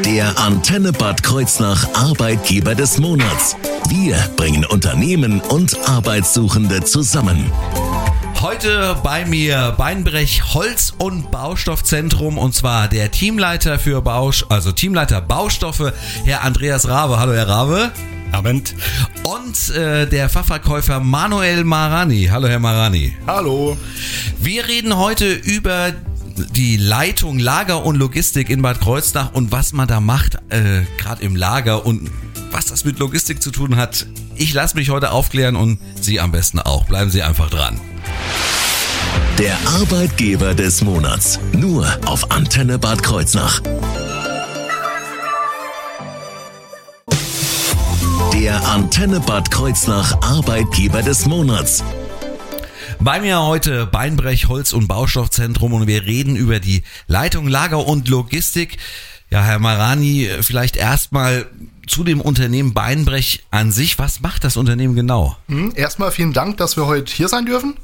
Der Antenne Bad Kreuznach Arbeitgeber des Monats. Wir bringen Unternehmen und Arbeitssuchende zusammen. Heute bei mir Beinbrech Holz- und Baustoffzentrum und zwar der Teamleiter für Bausch, also Teamleiter Baustoffe, Herr Andreas Rabe. Hallo Herr Rabe. Abend. Und äh, der Fachverkäufer Manuel Marani. Hallo Herr Marani. Hallo. Wir reden heute über die Leitung Lager und Logistik in Bad Kreuznach und was man da macht, äh, gerade im Lager und was das mit Logistik zu tun hat. Ich lasse mich heute aufklären und Sie am besten auch. Bleiben Sie einfach dran. Der Arbeitgeber des Monats. Nur auf Antenne Bad Kreuznach. Der Antenne Bad Kreuznach Arbeitgeber des Monats. Bei mir heute Beinbrech Holz- und Baustoffzentrum und wir reden über die Leitung Lager und Logistik. Ja, Herr Marani, vielleicht erstmal zu dem Unternehmen Beinbrech an sich. Was macht das Unternehmen genau? Hm, erstmal vielen Dank, dass wir heute hier sein dürfen.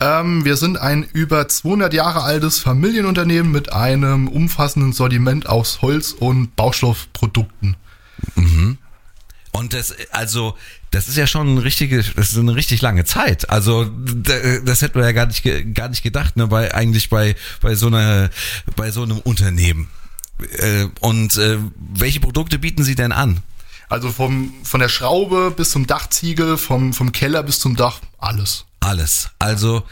Ähm, wir sind ein über 200 Jahre altes Familienunternehmen mit einem umfassenden Sortiment aus Holz- und Baustoffprodukten. Mhm. Und das, also, das ist ja schon eine richtige, das ist eine richtig lange Zeit. Also, das hätten wir ja gar nicht, gar nicht gedacht, ne, bei, eigentlich bei, bei so einer, bei so einem Unternehmen. Äh, und äh, welche Produkte bieten Sie denn an? Also vom, von der Schraube bis zum Dachziegel, vom, vom Keller bis zum Dach, alles. Alles. Also,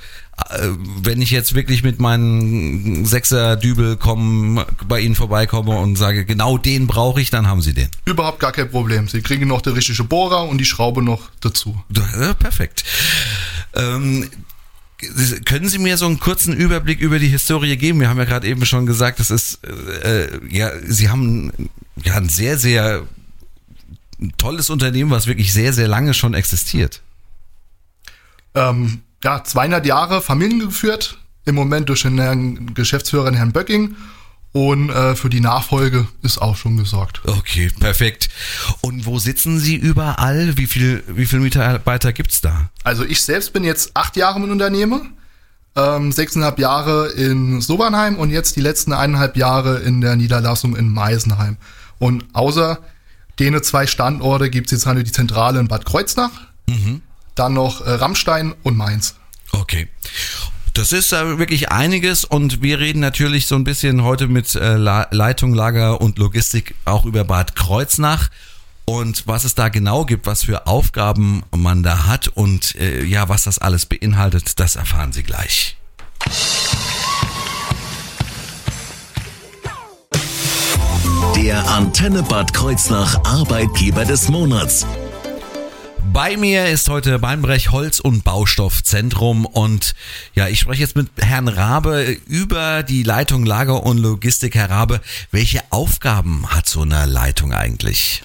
wenn ich jetzt wirklich mit meinen Sechser-Dübel kommen, bei Ihnen vorbeikomme und sage, genau den brauche ich, dann haben Sie den. Überhaupt gar kein Problem. Sie kriegen noch der richtige Bohrer und die Schraube noch dazu. Ja, perfekt. Ähm, können Sie mir so einen kurzen Überblick über die Historie geben? Wir haben ja gerade eben schon gesagt, das ist, äh, ja, Sie haben ja ein sehr, sehr tolles Unternehmen, was wirklich sehr, sehr lange schon existiert. Ähm, ja, 200 Jahre Familien geführt, im Moment durch den Geschäftsführer, Herrn Böcking. Und äh, für die Nachfolge ist auch schon gesorgt. Okay, perfekt. Und wo sitzen Sie überall? Wie viel, wie viele Mitarbeiter gibt's da? Also ich selbst bin jetzt acht Jahre im Unternehmen, ähm, sechseinhalb Jahre in Sobernheim und jetzt die letzten eineinhalb Jahre in der Niederlassung in Meisenheim. Und außer denen zwei Standorte gibt's jetzt halt die Zentrale in Bad Kreuznach, mhm. Dann noch äh, Rammstein und Mainz. Okay. Das ist äh, wirklich einiges und wir reden natürlich so ein bisschen heute mit äh, Leitung, Lager und Logistik auch über Bad Kreuznach und was es da genau gibt, was für Aufgaben man da hat und äh, ja, was das alles beinhaltet, das erfahren Sie gleich. Der Antenne Bad Kreuznach Arbeitgeber des Monats. Bei mir ist heute Beinbrech Holz- und Baustoffzentrum und ja, ich spreche jetzt mit Herrn Rabe über die Leitung Lager und Logistik. Herr Rabe, welche Aufgaben hat so eine Leitung eigentlich?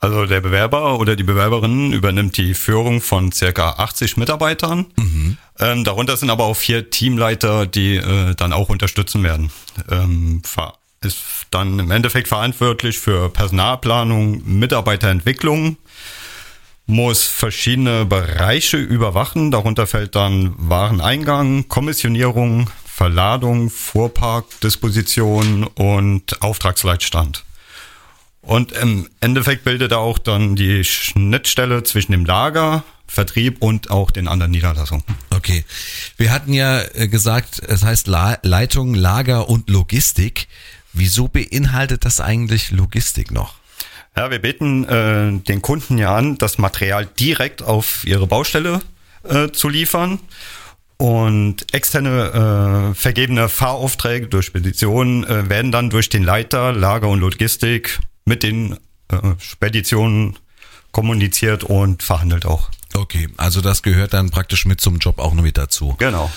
Also der Bewerber oder die Bewerberin übernimmt die Führung von circa 80 Mitarbeitern. Mhm. Ähm, darunter sind aber auch vier Teamleiter, die äh, dann auch unterstützen werden. Ähm, ist dann im Endeffekt verantwortlich für Personalplanung, Mitarbeiterentwicklung, muss verschiedene Bereiche überwachen. Darunter fällt dann Wareneingang, Kommissionierung, Verladung, Fuhrparkdisposition und Auftragsleitstand. Und im Endeffekt bildet er auch dann die Schnittstelle zwischen dem Lager, Vertrieb und auch den anderen Niederlassungen. Okay. Wir hatten ja äh, gesagt, es heißt Leitung, Lager und Logistik. Wieso beinhaltet das eigentlich Logistik noch? Ja, wir beten äh, den Kunden ja an, das Material direkt auf ihre Baustelle äh, zu liefern. Und externe äh, vergebene Fahraufträge durch Speditionen äh, werden dann durch den Leiter Lager und Logistik mit den äh, Speditionen kommuniziert und verhandelt auch. Okay, also das gehört dann praktisch mit zum Job auch noch mit dazu. Genau.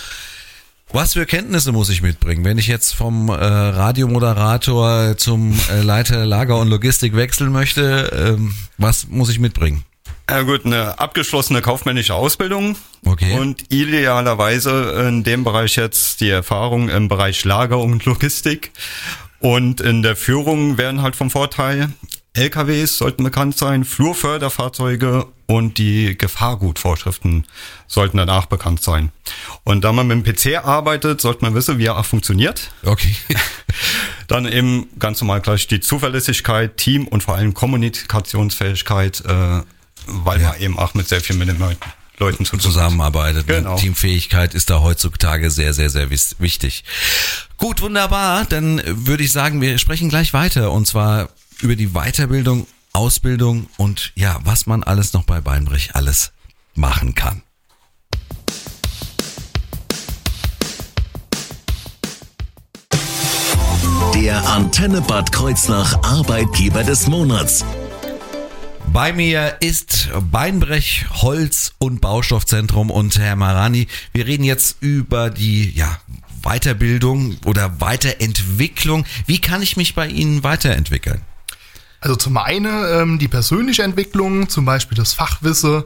Was für Kenntnisse muss ich mitbringen, wenn ich jetzt vom äh, Radiomoderator zum äh, Leiter Lager und Logistik wechseln möchte? Ähm, was muss ich mitbringen? Ja gut, eine abgeschlossene kaufmännische Ausbildung okay. und idealerweise in dem Bereich jetzt die Erfahrung im Bereich Lager und Logistik und in der Führung wären halt vom Vorteil. LKWs sollten bekannt sein, Flurförderfahrzeuge und die Gefahrgutvorschriften sollten danach bekannt sein. Und da man mit dem PC arbeitet, sollte man wissen, wie er funktioniert. Okay. Dann eben ganz normal gleich die Zuverlässigkeit, Team und vor allem Kommunikationsfähigkeit, äh, weil Ja. man eben auch mit sehr vielen mit den Leuten, Leuten zu zusammenarbeitet. ne? Genau. Teamfähigkeit ist da heutzutage sehr, sehr, sehr wichtig. Gut, wunderbar. Dann würde ich sagen, wir sprechen gleich weiter und zwar über die Weiterbildung, Ausbildung und ja, was man alles noch bei Beinbrich alles machen kann. Der Antenne Bad Kreuznach Arbeitgeber des Monats. Bei mir ist Beinbrech Holz und Baustoffzentrum und Herr Marani, wir reden jetzt über die ja, Weiterbildung oder Weiterentwicklung. Wie kann ich mich bei Ihnen weiterentwickeln? Also zum einen ähm, die persönliche Entwicklung, zum Beispiel das Fachwissen,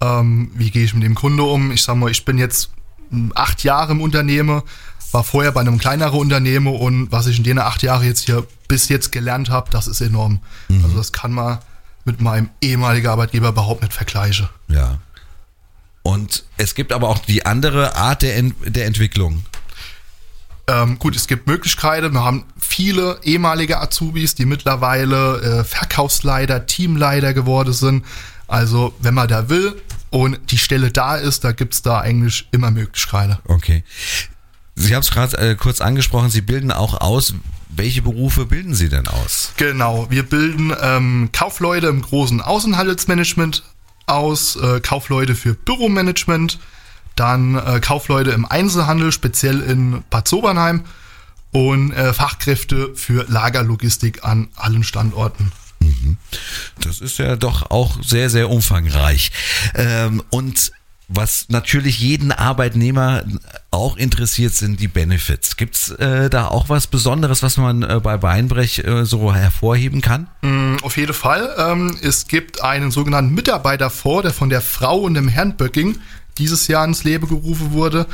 ähm, wie gehe ich mit dem Kunde um. Ich sag mal, ich bin jetzt ähm, acht Jahre im Unternehmen, war vorher bei einem kleineren Unternehmen und was ich in den acht Jahren jetzt hier bis jetzt gelernt habe, das ist enorm. Also das kann man mit meinem ehemaligen Arbeitgeber überhaupt nicht vergleichen. Ja. Und es gibt aber auch die andere Art der, Ent der Entwicklung. Ähm, gut, es gibt Möglichkeiten. Wir haben viele ehemalige Azubis, die mittlerweile äh, Verkaufsleiter, Teamleiter geworden sind. Also, wenn man da will und die Stelle da ist, da gibt's da eigentlich immer Möglichkeiten. Okay. Sie haben es gerade äh, kurz angesprochen, Sie bilden auch aus. Welche Berufe bilden Sie denn aus? Genau, wir bilden ähm, Kaufleute im großen Außenhandelsmanagement aus, äh, Kaufleute für Büromanagement, dann äh, Kaufleute im Einzelhandel, speziell in Bad Sobernheim und äh, Fachkräfte für Lagerlogistik an allen Standorten. Das ist ja doch auch sehr, sehr umfangreich. Ähm, und was natürlich jeden Arbeitnehmer auch interessiert, sind die Benefits. Gibt's äh, da auch was Besonderes, was man äh, bei Weinbrech äh, so hervorheben kann? Mm, Auf jeden Fall. Ähm, es gibt einen sogenannten Mitarbeiterfonds, der von der Frau und dem Herrn Böcking dieses Jahr ins Leben gerufen wurde.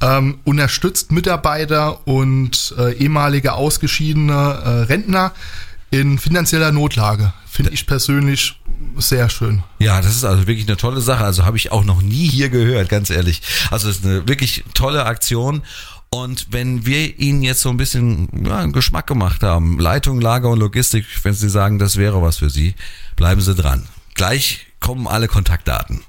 Ähm, unterstützt Mitarbeiter und äh, ehemalige ausgeschiedene äh, Rentner in finanzieller Notlage. Finde ich persönlich sehr schön. Ja, das ist also wirklich eine tolle Sache. Also habe ich auch noch nie hier gehört, ganz ehrlich. Also es ist eine wirklich tolle Aktion. Und wenn wir Ihnen jetzt so ein bisschen ja, einen Geschmack gemacht haben, Leitung, Lager und Logistik, wenn Sie sagen, das wäre was für Sie, bleiben Sie dran. Gleich kommen alle Kontaktdaten.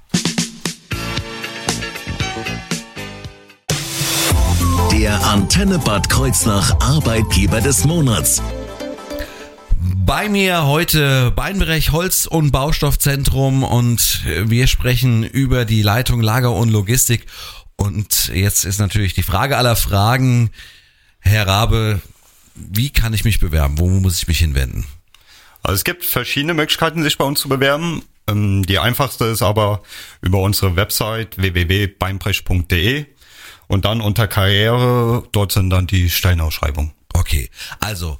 Der Antenne Bad Kreuznach Arbeitgeber des Monats. Bei mir heute Beinbrech Holz- und Baustoffzentrum und wir sprechen über die Leitung Lager und Logistik. Und jetzt ist natürlich die Frage aller Fragen, Herr Rabe, wie kann ich mich bewerben? Wo muss ich mich hinwenden? Also es gibt verschiedene Möglichkeiten, sich bei uns zu bewerben. Ähm, Die einfachste ist aber über unsere Website www.beinbrech.de und dann unter Karriere, dort sind dann die Stellenausschreibungen. Okay, also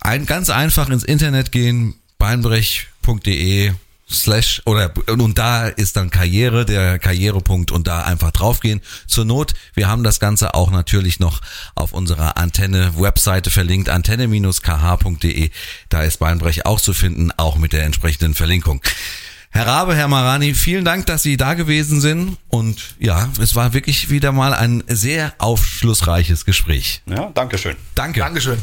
ein ganz einfach ins Internet gehen, beinbrech.de slash oder und da ist dann Karriere, der Karrierepunkt und da einfach draufgehen. Zur Not, wir haben das Ganze auch natürlich noch auf unserer Antenne-Webseite verlinkt, antenne-kh.de. Da ist Beinbrech auch zu finden, auch mit der entsprechenden Verlinkung. Herr Rabe, Herr Marani, vielen Dank, dass Sie da gewesen sind. Und ja, es war wirklich wieder mal ein sehr aufschlussreiches Gespräch. Ja, Dankeschön. Danke. Dankeschön.